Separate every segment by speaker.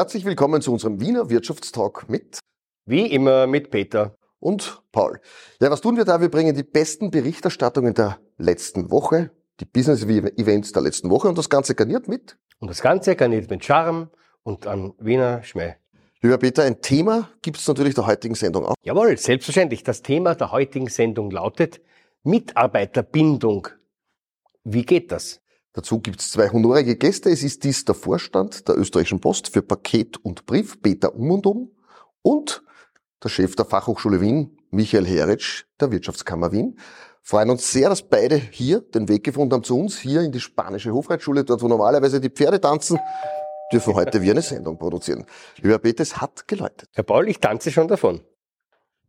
Speaker 1: Herzlich willkommen zu unserem Wiener Wirtschaftstalk mit
Speaker 2: wie immer mit Peter
Speaker 1: und Paul. Ja, was tun wir da? Wir bringen die besten Berichterstattungen der letzten Woche, die Business-Events der letzten Woche und das Ganze garniert mit.
Speaker 2: Und das Ganze garniert mit Charme und an Wiener Schmäh.
Speaker 1: Lieber Peter, ein Thema gibt es natürlich der heutigen Sendung auch.
Speaker 2: Jawohl, selbstverständlich. Das Thema der heutigen Sendung lautet Mitarbeiterbindung. Wie geht das?
Speaker 1: Dazu gibt es zwei honorige Gäste. Es ist dies der Vorstand der Österreichischen Post für Paket und Brief, Peter Um und Um, und der Chef der Fachhochschule Wien, Michael Heritsch, der Wirtschaftskammer Wien. Freuen uns sehr, dass beide hier den Weg gefunden haben zu uns, hier in die spanische Hofreitschule, dort wo normalerweise die Pferde tanzen, dürfen heute wir eine Sendung produzieren. Lieber Peter, es hat geläutet.
Speaker 2: Herr Paul, ich tanze schon davon.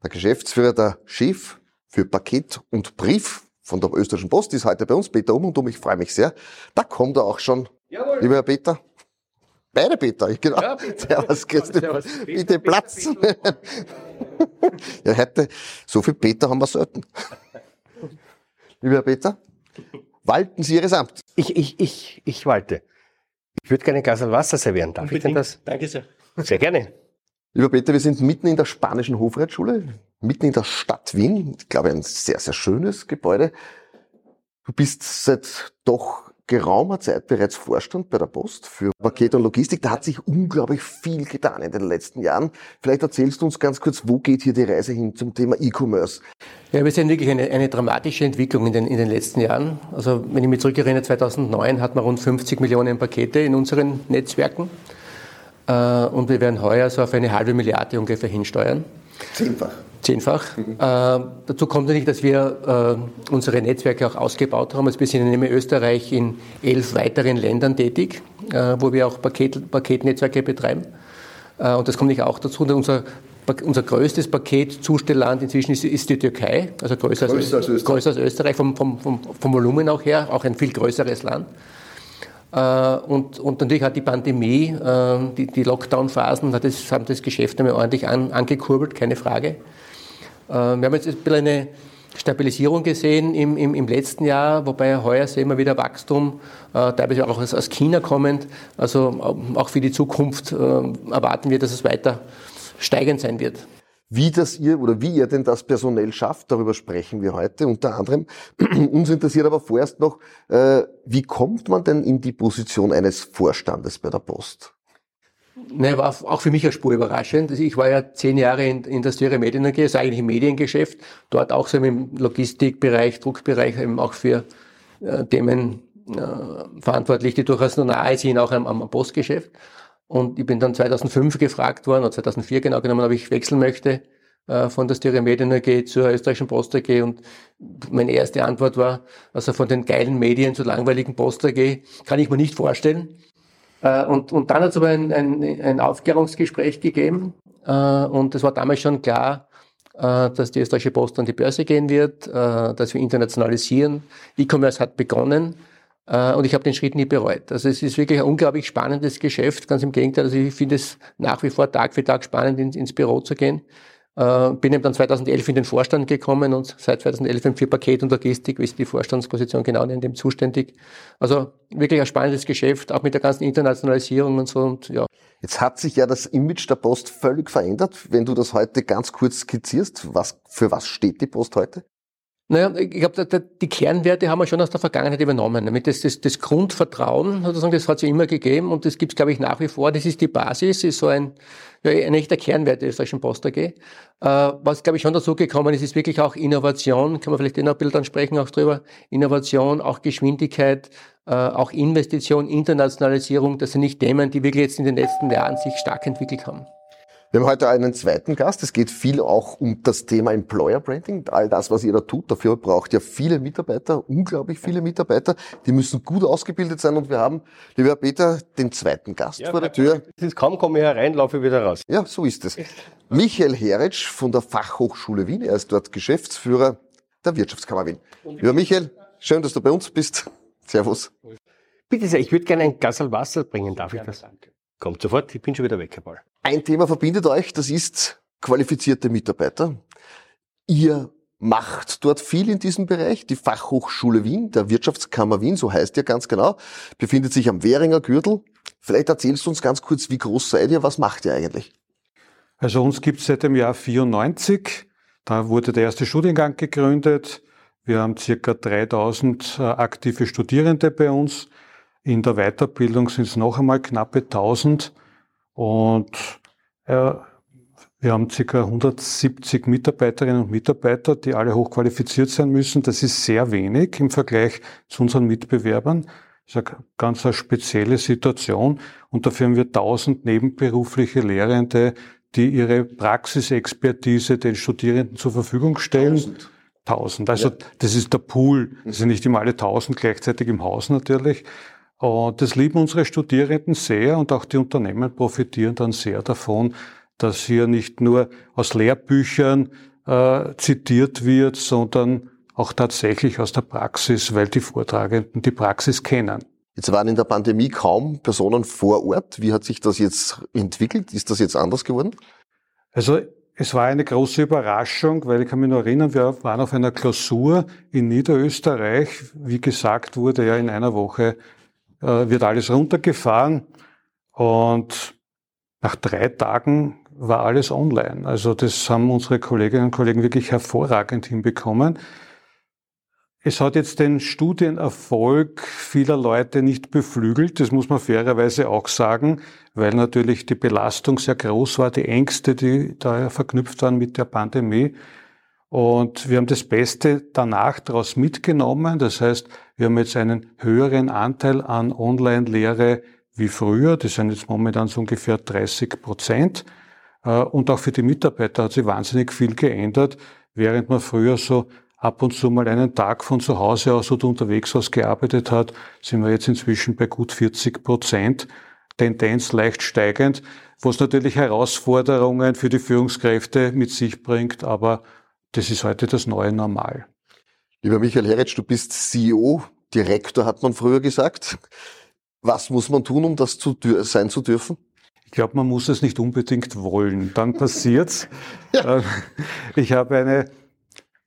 Speaker 1: Der Geschäftsführer, der Chef für Paket und Brief von der Österreichischen Post ist heute bei uns, Peter Um und Um. Ich freue mich sehr. Da kommt er auch schon. Jawohl. Lieber Herr Peter. Beide Peter, ich genau. Ja, Peter. Servus, Christi. Servus. Bitte Platz. ja, heute, so viel Peter haben wir selten. Lieber Herr Peter, walten Sie Ihres Amts.
Speaker 2: Ich, ich, ich, ich walte. Ich würde gerne ein Glas Wasser servieren. Darf Unbedingt. ich denn das?
Speaker 3: Danke sehr.
Speaker 2: Sehr gerne.
Speaker 1: Lieber Peter, wir sind mitten in der spanischen Hofreitschule, mitten in der Stadt Wien. Ich glaube, ein sehr, sehr schönes Gebäude. Du bist seit doch geraumer Zeit bereits Vorstand bei der Post für Paket und Logistik. Da hat sich unglaublich viel getan in den letzten Jahren. Vielleicht erzählst du uns ganz kurz, wo geht hier die Reise hin zum Thema E-Commerce?
Speaker 3: Ja, wir sehen wirklich eine, eine dramatische Entwicklung in den, in den letzten Jahren. Also wenn ich mich zurückerinnere, 2009 hatten wir rund 50 Millionen Pakete in unseren Netzwerken. Äh, und wir werden heuer so auf eine halbe Milliarde ungefähr hinsteuern.
Speaker 1: Zehnfach.
Speaker 3: Zehnfach. Mhm. Äh, dazu kommt natürlich, dass wir äh, unsere Netzwerke auch ausgebaut haben. Also wir sind in Österreich in elf weiteren Ländern tätig, äh, wo wir auch Paket, Paketnetzwerke betreiben. Äh, und das kommt nicht auch dazu. Unser, unser größtes Paketzustellland inzwischen ist, ist, die Türkei, also größer, größer als, als, Österreich, größer als Österreich vom, vom, vom, vom Volumen auch her, auch ein viel größeres Land. Äh, und, und natürlich hat die Pandemie, äh, die, die Lockdown-Phasen, das, haben das Geschäft einmal ordentlich an, angekurbelt, keine Frage. Äh, wir haben jetzt ein bisschen eine Stabilisierung gesehen im, im, im letzten Jahr, wobei heuer sehen wir wieder Wachstum, teilweise auch aus China kommend. Also auch für die Zukunft erwarten wir, dass es weiter steigend sein wird.
Speaker 1: Wie das ihr oder wie ihr denn das personell schafft, darüber sprechen wir heute unter anderem. Uns interessiert aber vorerst noch, äh, wie kommt man denn in die Position eines Vorstandes bei der Post?
Speaker 3: Ne, war auch für mich eine Spur überraschend. Also ich war ja zehn Jahre in, in der Styria Medien AG, also eigentlich im Mediengeschäft, dort auch so im Logistikbereich, Druckbereich, eben auch für äh, Themen äh, verantwortlich, die durchaus noch nahe sind, auch am, am Postgeschäft. Und ich bin dann 2005 gefragt worden, oder 2004 genau genommen, ob ich wechseln möchte äh, von der Styria Medien AG zur österreichischen Post AG. Und meine erste Antwort war, also von den geilen Medien zur langweiligen Post AG kann ich mir nicht vorstellen. Äh, und, und dann hat es aber ein, ein, ein Aufklärungsgespräch gegeben. Äh, und es war damals schon klar, äh, dass die österreichische Post an die Börse gehen wird, äh, dass wir internationalisieren. E-Commerce hat begonnen. Äh, und ich habe den Schritt nie bereut. Also es ist wirklich ein unglaublich spannendes Geschäft. Ganz im Gegenteil. Also ich finde es nach wie vor Tag für Tag spannend, ins, Büro zu gehen. Äh, bin eben dann 2011 in den Vorstand gekommen und seit 2011 für Paket und Logistik ist die Vorstandsposition genau in dem zuständig. Also wirklich ein spannendes Geschäft, auch mit der ganzen Internationalisierung und so. Und, ja.
Speaker 1: Jetzt hat sich ja das Image der Post völlig verändert. Wenn du das heute ganz kurz skizzierst, was, für was steht die Post heute?
Speaker 3: Naja, ich glaube, die Kernwerte haben wir schon aus der Vergangenheit übernommen. Damit das, das, das Grundvertrauen, sozusagen, das hat es ja immer gegeben und das gibt es, glaube ich, nach wie vor. Das ist die Basis, ist so ein, ja, ein echter Kernwert der österreichischen Post AG. Äh, was, glaube ich, schon dazu gekommen ist, ist wirklich auch Innovation, kann man vielleicht in ein Bild ansprechen, auch drüber. Innovation, auch Geschwindigkeit, äh, auch Investition, Internationalisierung, das sind nicht Themen, die wirklich jetzt in den letzten Jahren sich stark entwickelt haben.
Speaker 1: Wir haben heute einen zweiten Gast. Es geht viel auch um das Thema Employer Branding. All das, was ihr da tut. Dafür braucht ihr viele Mitarbeiter, unglaublich viele Mitarbeiter. Die müssen gut ausgebildet sein. Und wir haben, lieber Peter, den zweiten Gast ja, vor der Tür.
Speaker 2: ist kaum komme ich herein, laufe ich wieder raus.
Speaker 1: Ja, so ist es. Michael Heritsch von der Fachhochschule Wien. Er ist dort Geschäftsführer der Wirtschaftskammer Wien. Lieber Michael, schön, dass du bei uns bist. Servus.
Speaker 2: Bitte sehr, ich würde gerne ein Glas Wasser bringen. Darf ich das? Kommt sofort, ich bin schon wieder weg, Herr Paul.
Speaker 1: Ein Thema verbindet euch, das ist qualifizierte Mitarbeiter. Ihr macht dort viel in diesem Bereich. Die Fachhochschule Wien, der Wirtschaftskammer Wien, so heißt ihr ganz genau, befindet sich am Währinger Gürtel Vielleicht erzählst du uns ganz kurz, wie groß seid ihr, was macht ihr eigentlich?
Speaker 4: Also uns gibt es seit dem Jahr 94. Da wurde der erste Studiengang gegründet. Wir haben circa 3000 äh, aktive Studierende bei uns. In der Weiterbildung sind es noch einmal knappe 1000. Und äh, wir haben ca. 170 Mitarbeiterinnen und Mitarbeiter, die alle hochqualifiziert sein müssen. Das ist sehr wenig im Vergleich zu unseren Mitbewerbern. Das ist eine ganz eine spezielle Situation. Und dafür haben wir 1000 nebenberufliche Lehrende, die ihre Praxisexpertise den Studierenden zur Verfügung stellen. 1000. 1000. Also ja. das ist der Pool. Das sind nicht immer alle 1000 gleichzeitig im Haus natürlich. Und das lieben unsere Studierenden sehr und auch die Unternehmen profitieren dann sehr davon, dass hier nicht nur aus Lehrbüchern äh, zitiert wird, sondern auch tatsächlich aus der Praxis, weil die Vortragenden die Praxis kennen.
Speaker 1: Jetzt waren in der Pandemie kaum Personen vor Ort. Wie hat sich das jetzt entwickelt? Ist das jetzt anders geworden?
Speaker 4: Also es war eine große Überraschung, weil ich kann mich noch erinnern, wir waren auf einer Klausur in Niederösterreich. Wie gesagt wurde, ja in einer Woche wird alles runtergefahren und nach drei Tagen war alles online. Also das haben unsere Kolleginnen und Kollegen wirklich hervorragend hinbekommen. Es hat jetzt den Studienerfolg vieler Leute nicht beflügelt, das muss man fairerweise auch sagen, weil natürlich die Belastung sehr groß war, die Ängste, die da verknüpft waren mit der Pandemie. Und wir haben das Beste danach daraus mitgenommen. Das heißt, wir haben jetzt einen höheren Anteil an Online-Lehre wie früher. Das sind jetzt momentan so ungefähr 30 Prozent. Äh, und auch für die Mitarbeiter hat sich wahnsinnig viel geändert, während man früher so ab und zu mal einen Tag von zu Hause aus oder unterwegs aus gearbeitet hat, sind wir jetzt inzwischen bei gut 40 Prozent. Tendenz leicht steigend, was natürlich Herausforderungen für die Führungskräfte mit sich bringt, aber das ist heute das neue Normal.
Speaker 1: Lieber Michael Heretsch, du bist CEO, Direktor hat man früher gesagt. Was muss man tun, um das zu sein zu dürfen?
Speaker 4: Ich glaube, man muss es nicht unbedingt wollen. Dann passiert's. ja. Äh, ich habe eine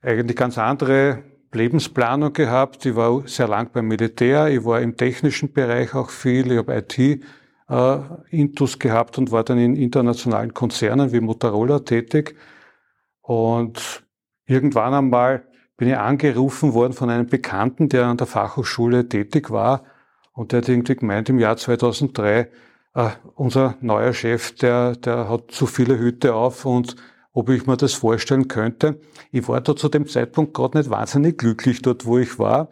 Speaker 4: eigentlich ganz andere Lebensplanung gehabt. Ich war sehr lang beim Militär. Ich war im technischen Bereich auch viel. Ich habe IT äh, gehabt und war dann in internationalen Konzernen wie Motorola tätig. Und irgendwann einmal bin ich angerufen worden von einem Bekannten, der an der Fachhochschule tätig war. Und der hat irgendwie gemeint, im Jahr 2003, äh, unser neuer Chef, der, der hat zu viele Hüte auf und ob ich mir das vorstellen könnte. Ich war da zu dem Zeitpunkt gerade nicht wahnsinnig glücklich dort, wo ich war.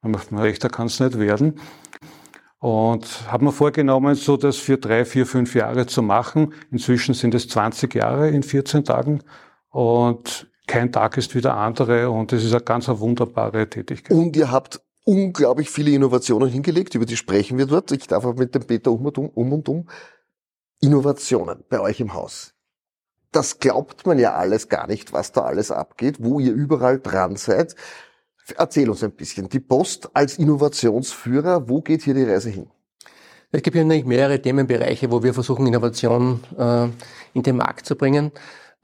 Speaker 4: Man macht mir recht, da kann es nicht werden. Und habe mir vorgenommen, so das für drei, vier, fünf Jahre zu machen. Inzwischen sind es 20 Jahre in 14 Tagen. Und kein Tag ist wie der andere. Und es ist eine ganz eine wunderbare Tätigkeit.
Speaker 1: Und ihr habt unglaublich viele Innovationen hingelegt, über die sprechen wir dort. Ich darf auch mit dem Peter um und um, um und um. Innovationen bei euch im Haus. Das glaubt man ja alles gar nicht, was da alles abgeht, wo ihr überall dran seid. Erzähl uns ein bisschen. Die Post als Innovationsführer, wo geht hier die Reise hin?
Speaker 3: Es gibt ja nämlich mehrere Themenbereiche, wo wir versuchen, Innovation äh, in den Markt zu bringen.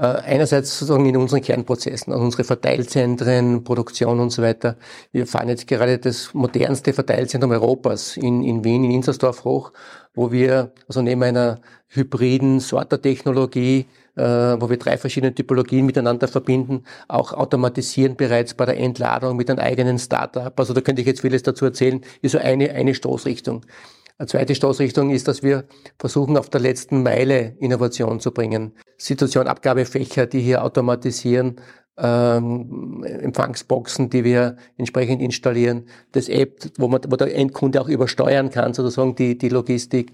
Speaker 3: Äh, einerseits sozusagen in unseren Kernprozessen, also unsere Verteilzentren, Produktion und so weiter. Wir fahren jetzt gerade das modernste Verteilzentrum Europas in, in Wien, in Inzersdorf hoch, wo wir also neben einer hybriden Sortertechnologie äh, wo wir drei verschiedene Typologien miteinander verbinden, auch automatisieren bereits bei der Entladung mit einem eigenen Startup. Also da könnte ich jetzt vieles dazu erzählen, ist so eine, eine Stoßrichtung. Eine zweite Stoßrichtung ist, dass wir versuchen, auf der letzten Meile Innovation zu bringen. Situation, Abgabefächer, die hier automatisieren, ähm, Empfangsboxen, die wir entsprechend installieren, das App, wo, man, wo der Endkunde auch übersteuern kann, sozusagen die, die Logistik.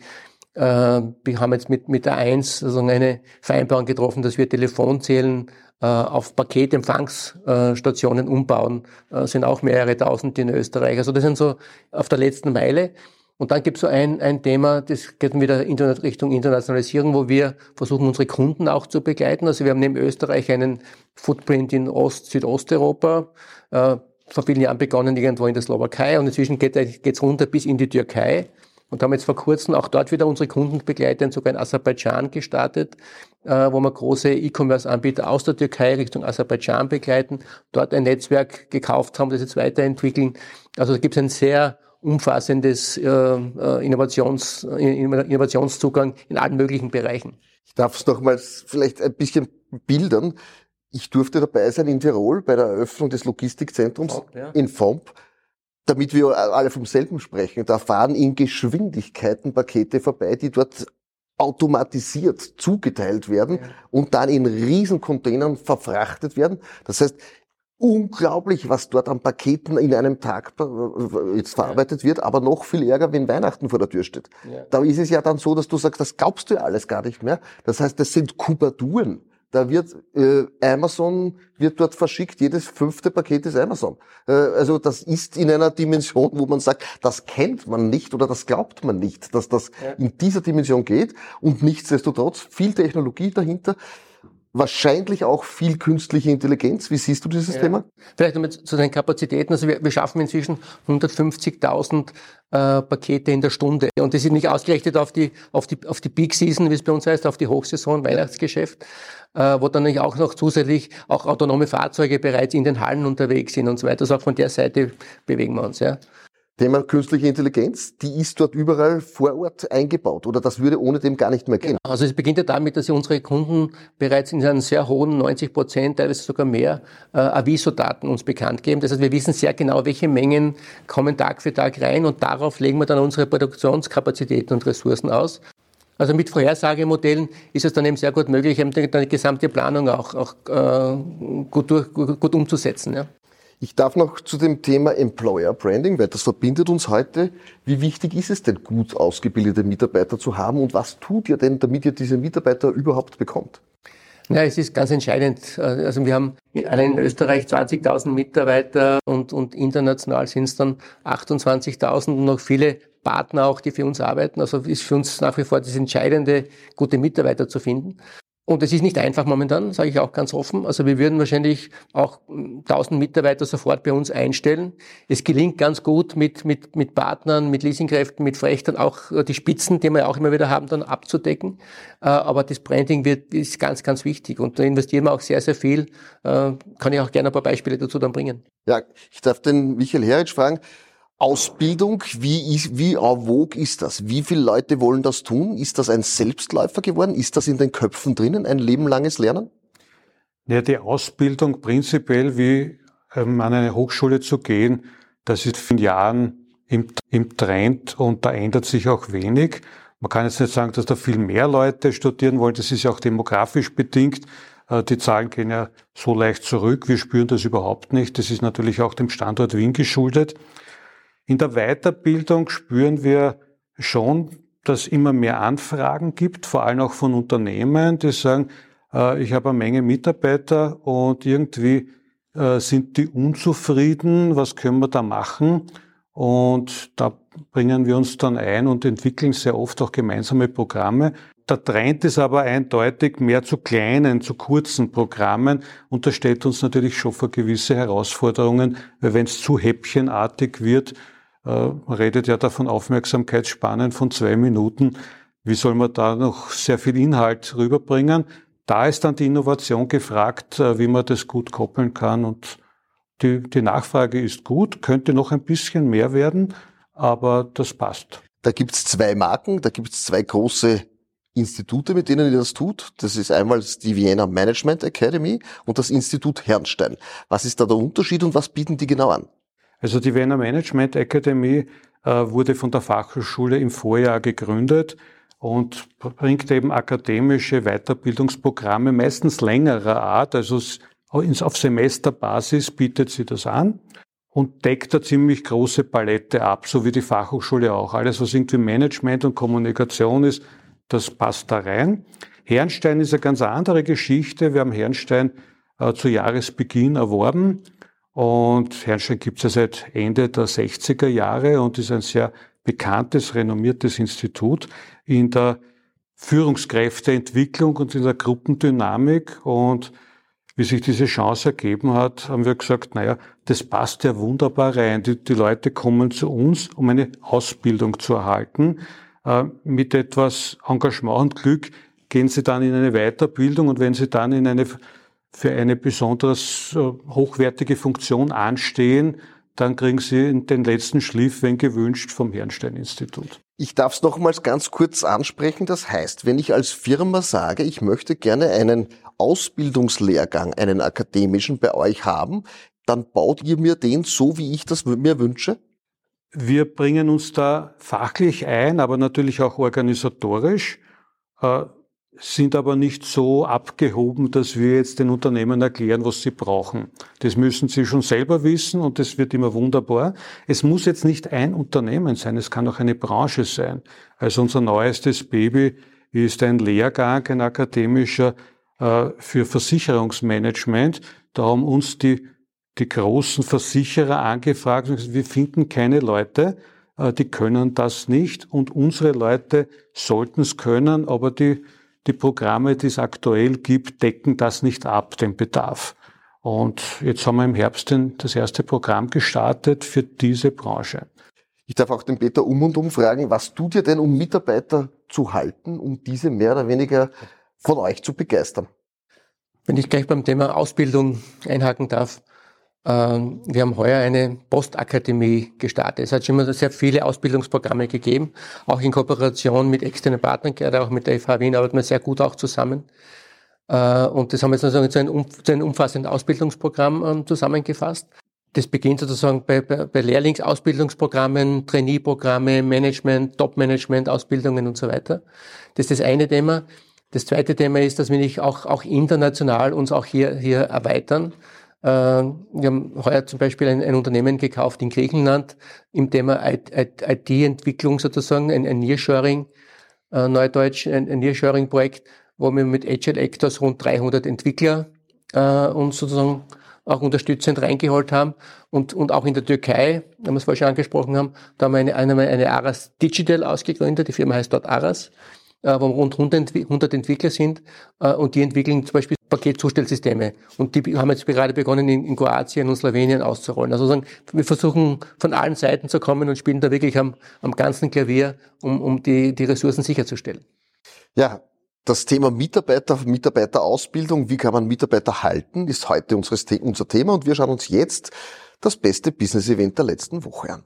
Speaker 3: Äh, wir haben jetzt mit, mit der 1 sozusagen eine Vereinbarung getroffen, dass wir Telefonzellen äh, auf Paketempfangsstationen umbauen. Äh, sind auch mehrere tausend in Österreich. Also das sind so auf der letzten Meile. Und dann gibt es so ein, ein Thema, das geht wieder Internet Richtung Internationalisierung, wo wir versuchen, unsere Kunden auch zu begleiten. Also wir haben neben Österreich einen Footprint in Ost-, Südosteuropa, äh, vor vielen Jahren begonnen irgendwo in der Slowakei und inzwischen geht es runter bis in die Türkei. Und haben jetzt vor kurzem auch dort wieder unsere Kunden begleitet, sogar in Aserbaidschan gestartet, äh, wo wir große E-Commerce-Anbieter aus der Türkei Richtung Aserbaidschan begleiten, dort ein Netzwerk gekauft haben, das jetzt weiterentwickeln. Also da gibt es ein sehr umfassendes äh, äh Innovations, Innovationszugang in allen möglichen Bereichen.
Speaker 1: Ich darf es nochmals vielleicht ein bisschen bildern. Ich durfte dabei sein in Tirol bei der Eröffnung des Logistikzentrums FOMP, ja. in FOMP, damit wir alle vom selben sprechen. Da fahren in Geschwindigkeiten Pakete vorbei, die dort automatisiert zugeteilt werden ja. und dann in Riesencontainern verfrachtet werden. Das heißt, unglaublich, was dort an Paketen in einem Tag jetzt verarbeitet wird, aber noch viel ärger, wenn Weihnachten vor der Tür steht. Ja. Da ist es ja dann so, dass du sagst, das glaubst du ja alles gar nicht mehr. Das heißt, das sind Kubaturen. Da wird äh, Amazon wird dort verschickt, jedes fünfte Paket ist Amazon. Äh, also das ist in einer Dimension, wo man sagt, das kennt man nicht oder das glaubt man nicht, dass das ja. in dieser Dimension geht. Und nichtsdestotrotz viel Technologie dahinter wahrscheinlich auch viel künstliche Intelligenz. Wie siehst du dieses ja. Thema?
Speaker 3: Vielleicht nochmal zu den Kapazitäten. Also wir, wir schaffen inzwischen 150.000 äh, Pakete in der Stunde. Und das ist nicht ausgerichtet auf die, auf die, auf die Peak Season, wie es bei uns heißt, auf die Hochsaison, Weihnachtsgeschäft, äh, wo dann auch noch zusätzlich auch autonome Fahrzeuge bereits in den Hallen unterwegs sind und so weiter. Also auch von der Seite bewegen wir uns, ja.
Speaker 1: Thema künstliche Intelligenz, die ist dort überall vor Ort eingebaut oder das würde ohne dem gar nicht mehr gehen.
Speaker 3: Also es beginnt ja damit, dass unsere Kunden bereits in einem sehr hohen 90 Prozent, teilweise sogar mehr, äh, Aviso-Daten uns bekannt geben. Das heißt, wir wissen sehr genau, welche Mengen kommen Tag für Tag rein und darauf legen wir dann unsere Produktionskapazitäten und Ressourcen aus. Also mit Vorhersagemodellen ist es dann eben sehr gut möglich, eben die, die gesamte Planung auch, auch äh, gut, durch, gut, gut umzusetzen. Ja.
Speaker 1: Ich darf noch zu dem Thema Employer Branding, weil das verbindet uns heute. Wie wichtig ist es denn, gut ausgebildete Mitarbeiter zu haben und was tut ihr denn, damit ihr diese Mitarbeiter überhaupt bekommt?
Speaker 3: Ja, es ist ganz entscheidend. Also wir haben allein in Österreich 20.000 Mitarbeiter und, und international sind es dann 28.000 und noch viele Partner auch, die für uns arbeiten. Also ist für uns nach wie vor das Entscheidende, gute Mitarbeiter zu finden. Und es ist nicht einfach momentan, sage ich auch ganz offen. Also wir würden wahrscheinlich auch 1000 Mitarbeiter sofort bei uns einstellen. Es gelingt ganz gut mit, mit, mit Partnern, mit Leasingkräften, mit Frechtern auch äh, die Spitzen, die wir auch immer wieder haben, dann abzudecken. Äh, aber das Branding wird, ist ganz, ganz wichtig. Und da investieren wir auch sehr, sehr viel. Äh, kann ich auch gerne ein paar Beispiele dazu dann bringen.
Speaker 1: Ja, ich darf den Michael Heritsch fragen. Ausbildung, wie, ist, wie avog ist das? Wie viele Leute wollen das tun? Ist das ein Selbstläufer geworden? Ist das in den Köpfen drinnen, ein lebenlanges Lernen?
Speaker 4: Ja, die Ausbildung prinzipiell, wie ähm, an eine Hochschule zu gehen, das ist in Jahren im, im Trend und da ändert sich auch wenig. Man kann jetzt nicht sagen, dass da viel mehr Leute studieren wollen. Das ist ja auch demografisch bedingt. Äh, die Zahlen gehen ja so leicht zurück. Wir spüren das überhaupt nicht. Das ist natürlich auch dem Standort Wien geschuldet. In der Weiterbildung spüren wir schon, dass immer mehr Anfragen gibt, vor allem auch von Unternehmen, die sagen, äh, ich habe eine Menge Mitarbeiter und irgendwie äh, sind die unzufrieden, was können wir da machen? Und da bringen wir uns dann ein und entwickeln sehr oft auch gemeinsame Programme. Der Trend ist aber eindeutig mehr zu kleinen, zu kurzen Programmen und das stellt uns natürlich schon vor gewisse Herausforderungen, weil wenn es zu häppchenartig wird, man redet ja da von Aufmerksamkeitsspannen von zwei Minuten. Wie soll man da noch sehr viel Inhalt rüberbringen? Da ist dann die Innovation gefragt, äh, wie man das gut koppeln kann. Und die, die Nachfrage ist gut, könnte noch ein bisschen mehr werden, aber das passt.
Speaker 1: Da gibt's zwei Marken, da gibt's zwei große Institute, mit denen ihr das tut. Das ist einmal die Vienna Management Academy und das Institut Herrnstein. Was ist da der Unterschied und was bieten die genau an?
Speaker 4: Also die Vienna Management Academy äh, wurde von der Fachhochschule im Vorjahr gegründet und bringt eben akademische Weiterbildungsprogramme, meistens längerer Art, also auf Semesterbasis bietet sie das an und deckt eine ziemlich große Palette ab, so wie die Fachhochschule auch. Alles, was irgendwie Management und Kommunikation ist, das passt da rein. Herrenstein ist eine ganz andere Geschichte. Wir haben Herrenstein äh, zu Jahresbeginn erworben und Herrnstein gibt es ja seit Ende der 60er Jahre und ist ein sehr bekanntes, renommiertes Institut in der Führungskräfteentwicklung und in der Gruppendynamik. Und wie sich diese Chance ergeben hat, haben wir gesagt, naja, das passt ja wunderbar rein. Die, die Leute kommen zu uns, um eine Ausbildung zu erhalten. Äh, mit etwas Engagement und Glück gehen sie dann in eine Weiterbildung und wenn sie dann in eine für eine besonders hochwertige Funktion anstehen, dann kriegen Sie den letzten Schliff, wenn gewünscht, vom Herrnstein-Institut.
Speaker 1: Ich darf es nochmals ganz kurz ansprechen. Das heißt, wenn ich als Firma sage, ich möchte gerne einen Ausbildungslehrgang, einen akademischen bei euch haben, dann baut ihr mir den so, wie ich das mir wünsche?
Speaker 4: Wir bringen uns da fachlich ein, aber natürlich auch organisatorisch. Sind aber nicht so abgehoben, dass wir jetzt den Unternehmen erklären, was sie brauchen. Das müssen sie schon selber wissen und das wird immer wunderbar. Es muss jetzt nicht ein Unternehmen sein, es kann auch eine Branche sein. Also unser neuestes Baby ist ein Lehrgang, ein akademischer äh, für Versicherungsmanagement. Da haben uns die, die großen Versicherer angefragt und gesagt, wir finden keine Leute, äh, die können das nicht und unsere Leute sollten es können, aber die die Programme, die es aktuell gibt, decken das nicht ab, den Bedarf. Und jetzt haben wir im Herbst das erste Programm gestartet für diese Branche.
Speaker 1: Ich darf auch den Peter um und um fragen, was tut ihr denn, um Mitarbeiter zu halten, um diese mehr oder weniger von euch zu begeistern?
Speaker 3: Wenn ich gleich beim Thema Ausbildung einhaken darf, ähm, wir haben heuer eine Postakademie gestartet. Es hat schon immer sehr viele Ausbildungsprogramme gegeben, auch in Kooperation mit externen Partnern, gerade auch mit der FH Wien arbeiten wir sehr gut auch zusammen. Äh, und das haben wir sozusagen zu einem, umfassenden Ausbildungsprogramm ähm, zusammengefasst. Das beginnt sozusagen bei, bei, bei Lehrlingsausbildungsprogrammen, Trainee-Programme, Management, Top-Management-Ausbildungen und so weiter. Das ist das eine Thema. Das zweite Thema ist, dass wir nicht auch, auch international uns auch hier, hier erweitern. Äh, wir haben heuer zum Beispiel ein, ein Unternehmen gekauft in Griechenland im Thema IT-Entwicklung sozusagen, ein, ein Nearshoring, äh, Neudeutsch, ein, ein Nearshoring-Projekt, wo wir mit Agile Actors rund 300 Entwickler äh, uns sozusagen auch unterstützend reingeholt haben. Und, und auch in der Türkei, wenn wir es vorher schon angesprochen haben, da haben wir eine, eine, eine Aras Digital ausgegründet. Die Firma heißt dort Aras, äh, wo rund 100 Entwickler sind. Äh, und die entwickeln zum Beispiel Paketzustellsysteme. Und die haben jetzt gerade begonnen, in, in Kroatien und Slowenien auszurollen. Also sagen, wir versuchen von allen Seiten zu kommen und spielen da wirklich am, am ganzen Klavier, um, um die, die Ressourcen sicherzustellen.
Speaker 1: Ja, das Thema Mitarbeiter, Mitarbeiterausbildung, wie kann man Mitarbeiter halten, ist heute unser Thema und wir schauen uns jetzt das beste Business-Event der letzten Woche an.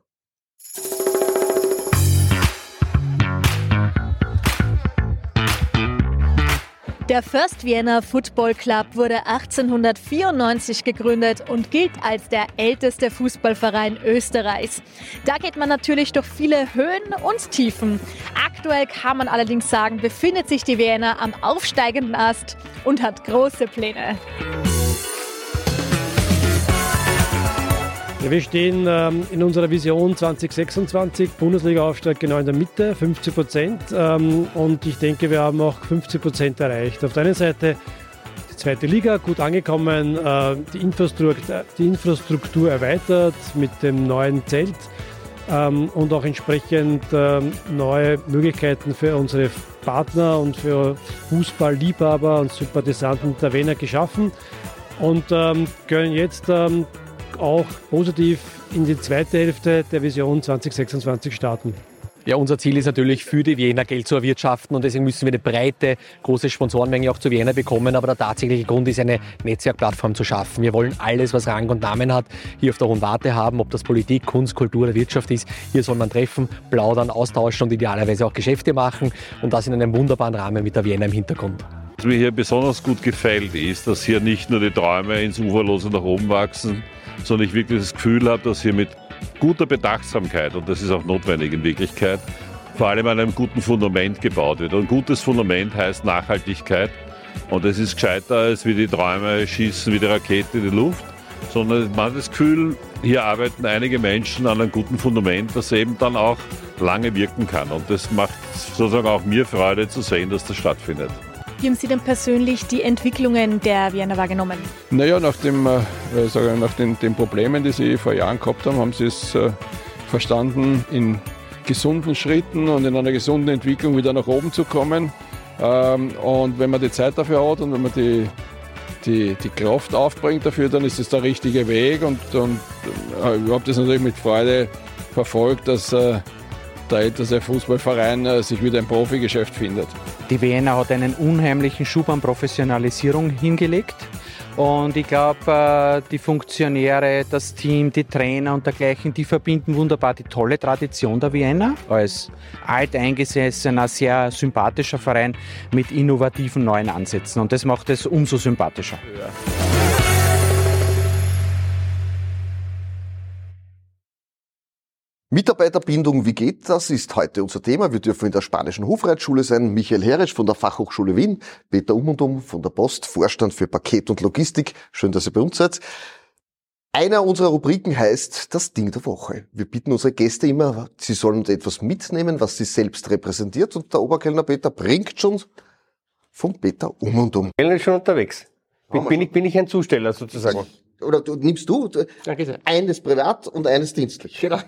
Speaker 5: Der First Vienna Football Club wurde 1894 gegründet und gilt als der älteste Fußballverein Österreichs. Da geht man natürlich durch viele Höhen und Tiefen. Aktuell kann man allerdings sagen, befindet sich die Vienna am aufsteigenden Ast und hat große Pläne.
Speaker 6: Ja, wir stehen ähm, in unserer Vision 2026, Bundesliga-Aufstieg genau in der Mitte, 50 Prozent. Ähm, und ich denke, wir haben auch 50 Prozent erreicht. Auf der einen Seite die zweite Liga gut angekommen, äh, die, Infrastruktur, die, Infrastruktur, erweitert mit dem neuen Zelt ähm, und auch entsprechend ähm, neue Möglichkeiten für unsere Partner und für Fußballliebhaber und Sympathisanten der Wiener geschaffen und ähm, können jetzt ähm, auch positiv in die zweite Hälfte der Vision 2026 starten.
Speaker 2: Ja, unser Ziel ist natürlich für die Wiener Geld zu erwirtschaften und deswegen müssen wir eine breite, große Sponsorenmenge auch zu Wiener bekommen. Aber der tatsächliche Grund ist, eine Netzwerkplattform zu schaffen. Wir wollen alles, was Rang und Namen hat, hier auf der Hohen Warte haben, ob das Politik, Kunst, Kultur oder Wirtschaft ist. Hier soll man treffen, plaudern, austauschen und idealerweise auch Geschäfte machen und das in einem wunderbaren Rahmen mit der Wiener im Hintergrund.
Speaker 7: Was mir hier besonders gut gefällt, ist, dass hier nicht nur die Träume ins Uferlose nach oben wachsen, sondern ich wirklich das Gefühl habe, dass hier mit guter Bedachtsamkeit, und das ist auch notwendig in Wirklichkeit, vor allem an einem guten Fundament gebaut wird. Und ein gutes Fundament heißt Nachhaltigkeit. Und es ist gescheiter, als wie die Träume schießen wie die Rakete in die Luft, sondern man hat das Gefühl, hier arbeiten einige Menschen an einem guten Fundament, das eben dann auch lange wirken kann. Und das macht sozusagen auch mir Freude zu sehen, dass das stattfindet.
Speaker 5: Wie haben Sie denn persönlich die Entwicklungen der Vienna wahrgenommen?
Speaker 8: Naja, nach, dem, äh, sagen, nach den, den, Problemen, die Sie vor Jahren gehabt haben, haben Sie es äh, verstanden, in gesunden Schritten und in einer gesunden Entwicklung wieder nach oben zu kommen. Ähm, und wenn man die Zeit dafür hat und wenn man die, die, die Kraft aufbringt dafür, dann ist es der richtige Weg. Und, und äh, ich habe das natürlich mit Freude verfolgt, dass äh, der älteste Fußballverein äh, sich wieder ein Profigeschäft findet.
Speaker 9: Die Vienna hat einen unheimlichen Schub an Professionalisierung hingelegt Und ich glaube, äh, die Funktionäre, das Team, die Trainer und dergleichen, die verbinden wunderbar die tolle Tradition der Vienna als alteingesessener, sehr sympathischer Verein mit innovativen neuen Ansätzen. Und das macht es umso sympathischer. Ja.
Speaker 1: Mitarbeiterbindung, wie geht das, ist heute unser Thema. Wir dürfen in der Spanischen Hofreitschule sein. Michael Heresch von der Fachhochschule Wien, Peter Umundum von der Post, Vorstand für Paket und Logistik. Schön, dass ihr bei uns seid. Einer unserer Rubriken heißt das Ding der Woche. Wir bitten unsere Gäste immer, sie sollen uns etwas mitnehmen, was sie selbst repräsentiert. Und der Oberkellner Peter bringt schon vom Peter um und um.
Speaker 3: Ich bin schon unterwegs. Bin, bin, ich, bin ich ein Zusteller sozusagen
Speaker 1: oder du, nimmst du Danke sehr. eines privat und eines dienstlich.
Speaker 3: Genau.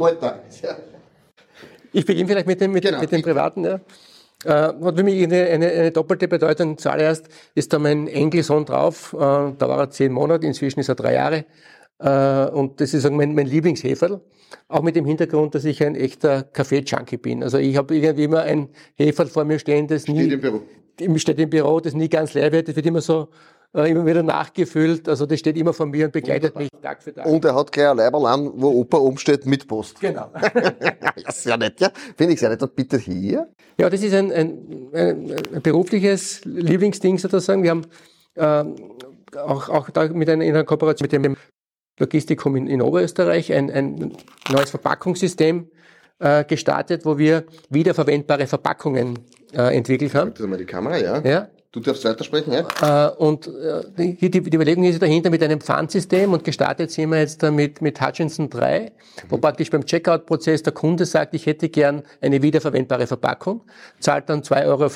Speaker 1: halte da eines, ja.
Speaker 3: Ich beginne vielleicht mit dem, mit, genau. mit dem privaten. Ja. Äh, hat für mich eine, eine, eine, doppelte Bedeutung. Zuallererst ist da mein Enkelsohn drauf. Äh, da war er zehn Monate, inzwischen ist er drei Jahre. Äh, und das ist mein, mein Lieblingsheferl. Auch mit dem Hintergrund, dass ich ein echter Kaffee-Junkie bin. Also ich habe irgendwie immer ein Heferl vor mir stehen, das
Speaker 1: steht nie... Im Büro.
Speaker 3: Steht im Büro, das nie ganz leer wird. Das wird immer so äh, immer wieder nachgefüllt. Also das steht immer von mir und begleitet mich Tag für Tag.
Speaker 1: Und er hat gleich ein Leiberl an, wo Opa oben steht, mit Post.
Speaker 3: Genau.
Speaker 1: ja, sehr nett, ja. Finde ich sehr nett. Und bitte hier.
Speaker 3: Ja, das ist ein, ein, ein, ein berufliches Lieblingsding sozusagen. Wir haben ähm, auch, auch da mit einer, in einer Kooperation mit dem Logistikum in, in Oberösterreich ein, ein neues Verpackungssystem äh, gestartet, wo wir wiederverwendbare Verpackungen äh, entwickelt haben.
Speaker 1: Das mal die Kamera, ja.
Speaker 3: Ja,
Speaker 1: Du darfst weitersprechen, ja?
Speaker 3: Äh, und äh, die, die, die Überlegung ist dahinter mit einem Pfandsystem und gestartet sind wir jetzt mit, mit Hutchinson 3, wo praktisch beim Checkout-Prozess der Kunde sagt, ich hätte gern eine wiederverwendbare Verpackung, zahlt dann 2,50 Euro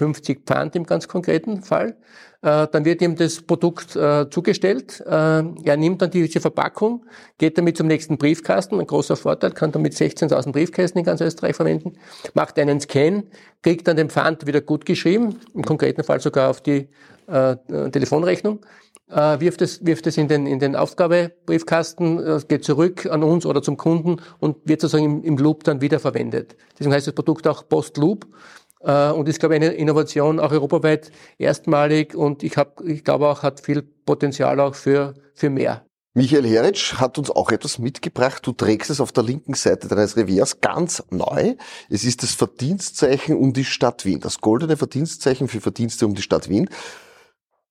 Speaker 3: Pfand im ganz konkreten Fall dann wird ihm das Produkt äh, zugestellt. Äh, er nimmt dann diese Verpackung, geht damit zum nächsten Briefkasten, ein großer Vorteil, kann damit 16.000 Briefkästen in ganz Österreich verwenden, macht einen Scan, kriegt dann den Pfand wieder gut geschrieben, im konkreten Fall sogar auf die äh, Telefonrechnung, äh, wirft es, wirft es in den, in den Aufgabebriefkasten, äh, geht zurück an uns oder zum Kunden und wird sozusagen im, im Loop dann wieder verwendet. Deswegen heißt das Produkt auch Post-Loop äh, und ist, glaube ich, eine Innovation auch europaweit erstmalig und ich, hab, ich glaube auch, hat viel Potenzial auch für, für mehr.
Speaker 1: Michael Heritsch hat uns auch etwas mitgebracht. Du trägst es auf der linken Seite deines Reviers ganz neu. Es ist das Verdienstzeichen um die Stadt Wien, das goldene Verdienstzeichen für Verdienste um die Stadt Wien.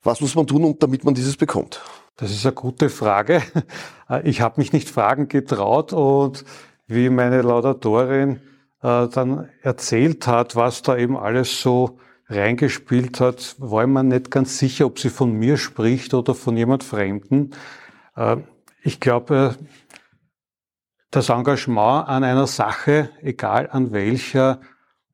Speaker 1: Was muss man tun, damit man dieses bekommt?
Speaker 4: Das ist eine gute Frage. Ich habe mich nicht fragen getraut und wie meine Laudatorin äh, dann erzählt hat, was da eben alles so reingespielt hat, war mir nicht ganz sicher, ob sie von mir spricht oder von jemand Fremden. Äh, ich glaube, das Engagement an einer Sache, egal an welcher,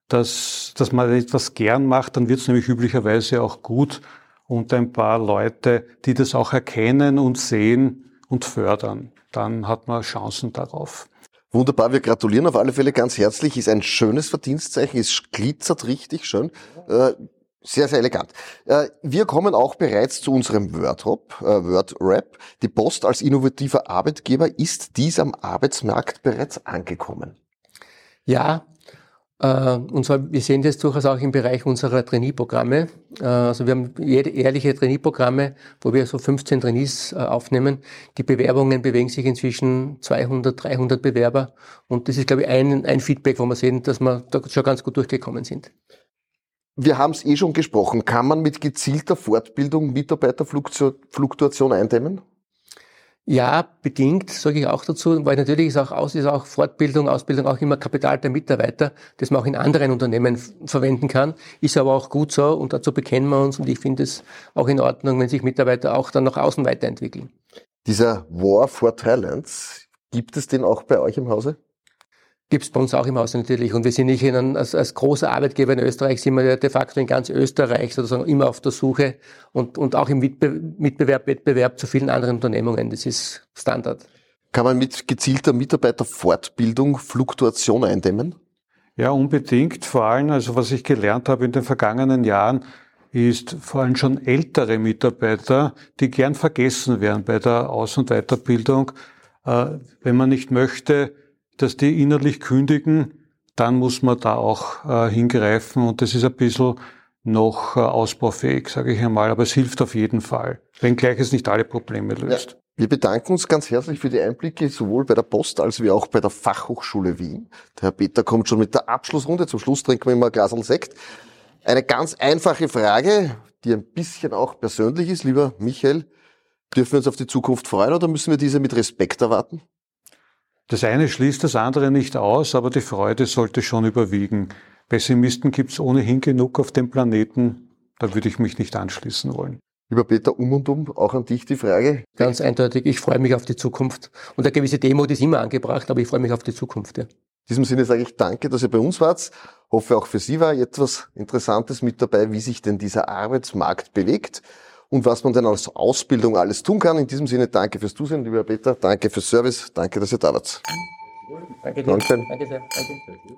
Speaker 4: dass, dass man etwas gern macht, dann wird es nämlich üblicherweise auch gut und ein paar Leute, die das auch erkennen und sehen und fördern. Dann hat man Chancen darauf.
Speaker 1: Wunderbar, wir gratulieren auf alle Fälle ganz herzlich. Ist ein schönes Verdienstzeichen, es glitzert richtig schön. Äh, sehr, sehr elegant. Äh, wir kommen auch bereits zu unserem Wordrap. Äh, Wordrap. Die Post als innovativer Arbeitgeber, ist dies am Arbeitsmarkt bereits angekommen?
Speaker 3: Ja, und zwar, wir sehen das durchaus auch im Bereich unserer Trainee-Programme. Äh, also wir haben jährliche Trainee-Programme, wo wir so 15 Trainees äh, aufnehmen. Die Bewerbungen bewegen sich inzwischen 200, 300 Bewerber. Und das ist, glaube ich, ein, ein Feedback, wo wir sehen, dass wir da schon ganz gut durchgekommen sind.
Speaker 1: Wir haben es eh schon gesprochen. Kann man mit gezielter Fortbildung Mitarbeiterfluktuation eindämmen?
Speaker 3: Ja, bedingt, sage ich auch dazu, weil natürlich ist auch, aus, ist auch Fortbildung, Ausbildung auch immer Kapital der Mitarbeiter, das man auch in anderen Unternehmen verwenden kann, ist aber auch gut so und dazu bekennen wir uns und ich finde es auch in Ordnung, wenn sich Mitarbeiter auch dann nach außen weiterentwickeln.
Speaker 1: Dieser War for Talents, gibt es den auch bei euch im Hause?
Speaker 3: Gibt es bei uns auch im Haus natürlich. Und wir sind nicht in einem, als, als großer Arbeitgeber in Österreich, sind wir de facto in ganz Österreich sozusagen immer auf der Suche und, und auch im Mitbewerb, Wettbewerb zu vielen anderen Unternehmungen. Das ist Standard.
Speaker 1: Kann man mit gezielter Mitarbeiterfortbildung Fluktuation eindämmen?
Speaker 4: Ja, unbedingt. Vor allem, also was ich gelernt habe in den vergangenen Jahren, ist vor allem schon ältere Mitarbeiter, die gern vergessen werden bei der Aus- und Weiterbildung. Äh, wenn man nicht möchte, dass die innerlich kündigen, dann muss man da auch äh, hingreifen und das ist ein bisschen noch äh, ausbaufähig, sage ich einmal, aber es hilft auf jeden Fall, wenngleich es nicht alle Probleme löst. Ja.
Speaker 1: Wir bedanken uns ganz herzlich für die Einblicke, sowohl bei der Post als wie auch bei der Fachhochschule Wien. Der Herr Peter kommt schon mit der Abschlussrunde. Zum Schluss trinken wir immer ein Glas Sekt. Eine ganz einfache Frage, die ein bisschen auch persönlich ist. Lieber Michael, dürfen wir uns auf die Zukunft freuen oder müssen wir diese mit Respekt erwarten?
Speaker 4: Das eine schließt das andere nicht aus, aber die Freude sollte schon überwiegen. Pessimisten gibt es ohnehin genug auf dem Planeten. Da würde ich mich nicht anschließen wollen.
Speaker 1: Lieber Peter, um und um, auch an dich die Frage.
Speaker 3: Ganz eindeutig, ich freue mich auf die Zukunft. Und eine gewisse Demut ist immer angebracht, aber ich freue mich auf die Zukunft. Ja. In
Speaker 1: diesem Sinne sage ich danke, dass ihr bei uns wart. Hoffe auch für Sie war etwas Interessantes mit dabei, wie sich denn dieser Arbeitsmarkt bewegt und was man denn als Ausbildung alles tun kann. In diesem Sinne danke fürs Zusehen, lieber Peter. Danke fürs Service. Danke, dass ihr da wart.
Speaker 3: Danke dir. Danke sehr. Danke.